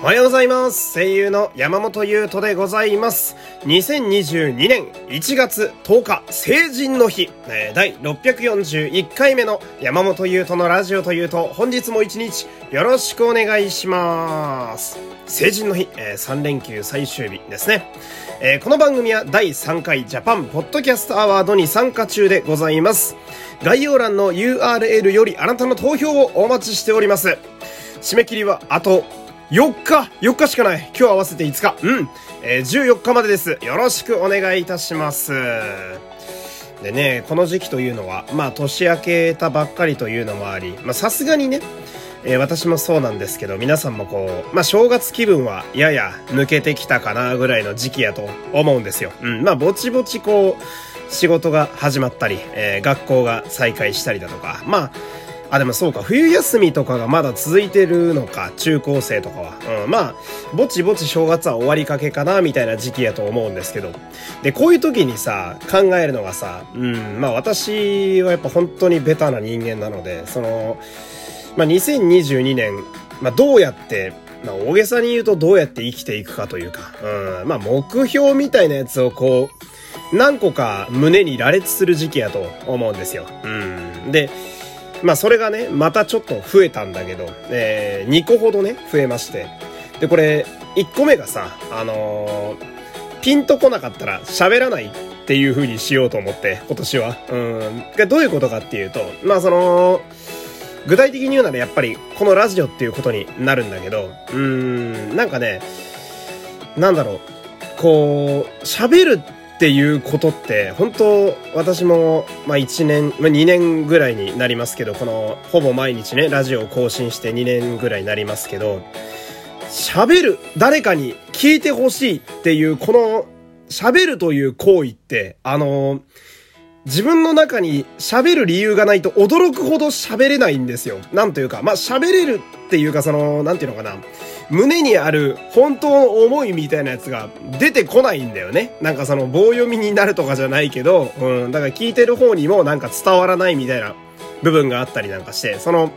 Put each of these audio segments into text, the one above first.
おはようございます。声優の山本優斗でございます。2022年1月10日、成人の日、第641回目の山本優斗のラジオというと、本日も一日よろしくお願いします。成人の日、え3連休最終日ですね。えこの番組は第3回ジャパンポッドキャストアワードに参加中でございます。概要欄の URL よりあなたの投票をお待ちしております。締め切りはあと4日 !4 日しかない今日合わせて5日うん、えー14日までです。よろしくお願いいたします。でね、この時期というのは、まあ年明けたばっかりというのもあり、まあさすがにね、えー私もそうなんですけど、皆さんもこう、まあ正月気分はやや抜けてきたかなぐらいの時期やと思うんですよ。うん、まあぼちぼちこう、仕事が始まったり、えー学校が再開したりだとか、まあ、あ、でもそうか、冬休みとかがまだ続いてるのか、中高生とかは。うん、まあ、ぼちぼち正月は終わりかけかな、みたいな時期やと思うんですけど。で、こういう時にさ、考えるのがさ、うん、まあ私はやっぱ本当にベタな人間なので、その、まあ2022年、まあどうやって、まあ大げさに言うとどうやって生きていくかというか、うん、まあ目標みたいなやつをこう、何個か胸に羅列する時期やと思うんですよ。うん。で、まあそれがね、またちょっと増えたんだけど、えー、2個ほどね、増えまして。で、これ、1個目がさ、あのーピンとこなかったら喋らないっていう風にしようと思って、今年は。うん。がどういうことかっていうと、まあその、具体的に言うならやっぱりこのラジオっていうことになるんだけど、うーん、なんかね、なんだろう、こう、喋るっっていうことって、本当私も、まあ1年、まあ2年ぐらいになりますけど、この、ほぼ毎日ね、ラジオを更新して2年ぐらいになりますけど、喋る、誰かに聞いてほしいっていう、この、喋るという行為って、あの、自分の中に喋る理由がないと驚くほど喋れないんですよ。なんというか、まあ、喋れるっていうか、その、なんていうのかな。胸にある本当の思いみたいなやつが出てこないんだよね。なんかその棒読みになるとかじゃないけど、うん、だから聞いてる方にもなんか伝わらないみたいな部分があったりなんかして、その、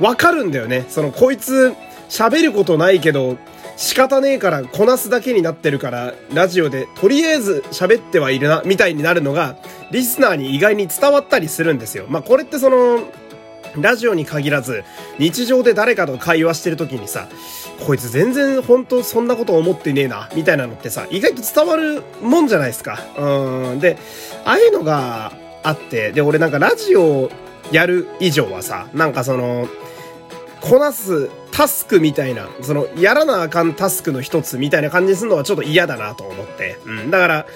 わかるんだよね。その、こいつ、喋ることないけど、仕方ねえからこなすだけになってるから、ラジオでとりあえず喋ってはいるな、みたいになるのが、リスナーに意外に伝わったりするんですよ。まあ、これってその、ラジオに限らず、日常で誰かと会話してる時にさ、こいつ全然本当そんなこと思ってねえな、みたいなのってさ、意外と伝わるもんじゃないですか。うん。で、ああいうのがあって、で、俺なんかラジオやる以上はさ、なんかその、こなすタスクみたいな、その、やらなあかんタスクの一つみたいな感じにするのはちょっと嫌だなと思って。うん。だから、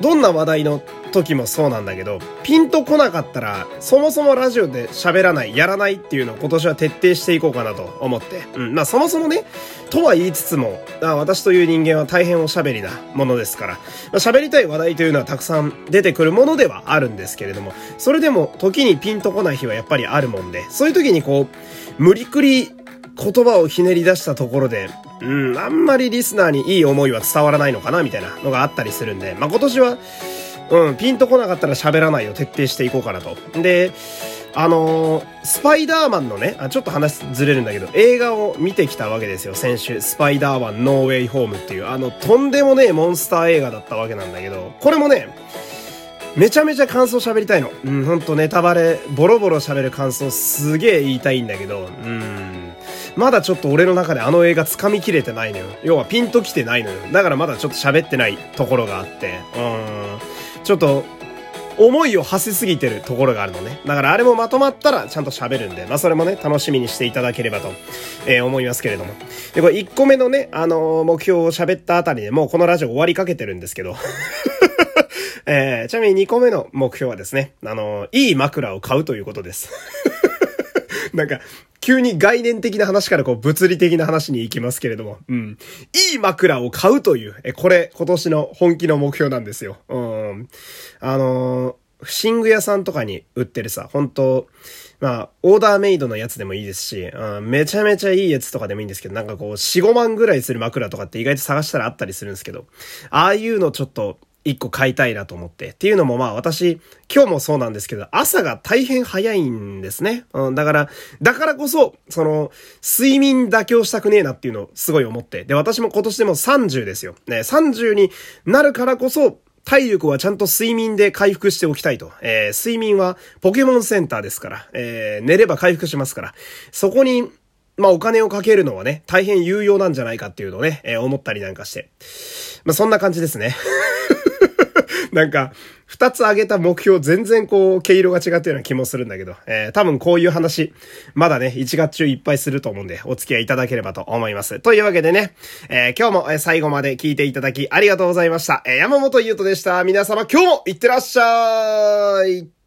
どんな話題の時もそうなんだけど、ピンとこなかったら、そもそもラジオで喋らない、やらないっていうのを今年は徹底していこうかなと思って。うん。まあそもそもね、とは言いつつも、あ私という人間は大変おしゃべりなものですから、まあ喋りたい話題というのはたくさん出てくるものではあるんですけれども、それでも時にピンとこない日はやっぱりあるもんで、そういう時にこう、無理くり言葉をひねり出したところで、うん、あんまりリスナーにいい思いは伝わらないのかなみたいなのがあったりするんで、まあ、今年は、うん、ピンとこなかったら喋らないを徹底していこうかなと。で、あのースパイダーマンのねあ、ちょっと話ずれるんだけど、映画を見てきたわけですよ、先週。スパイダーマンノーウェイホームっていう、あの、とんでもねえモンスター映画だったわけなんだけど、これもね、めちゃめちゃ感想喋りたいの。うん、ほんとネタバレ、ボロボロ喋る感想すげえ言いたいんだけど、うん。まだちょっと俺の中であの映画掴みきれてないのよ。要はピンときてないのよ。だからまだちょっと喋ってないところがあって、うん。ちょっと、思いを馳せすぎてるところがあるのね。だからあれもまとまったらちゃんと喋るんで、まあそれもね、楽しみにしていただければと、えー思いますけれども。で、これ1個目のね、あのー目標を喋ったあたりでもうこのラジオ終わりかけてるんですけど。えーちなみに2個目の目標はですね、あのーいい枕を買うということです。なんか、急に概念的な話からこう物理的な話に行きますけれども、うん。いい枕を買うという、え、これ、今年の本気の目標なんですよ。うん。あのー、寝具屋さんとかに売ってるさ、本当まあ、オーダーメイドのやつでもいいですし、うん、めちゃめちゃいいやつとかでもいいんですけど、なんかこう、4、5万ぐらいする枕とかって意外と探したらあったりするんですけど、ああいうのちょっと、一個買いたいなと思って。っていうのもまあ私、今日もそうなんですけど、朝が大変早いんですね。うん、だから、だからこそ、その、睡眠妥協したくねえなっていうのをすごい思って。で、私も今年でも30ですよ。ね、30になるからこそ、体力はちゃんと睡眠で回復しておきたいと。えー、睡眠はポケモンセンターですから、えー、寝れば回復しますから、そこに、まあお金をかけるのはね、大変有用なんじゃないかっていうのをね、えー、思ったりなんかして。まあそんな感じですね。なんか、二つ挙げた目標全然こう、毛色が違ったような気もするんだけど、えー、多分こういう話、まだね、1月中いっぱいすると思うんで、お付き合いいただければと思います。というわけでね、えー、今日も最後まで聞いていただきありがとうございました。えー、山本優斗でした。皆様今日もいってらっしゃい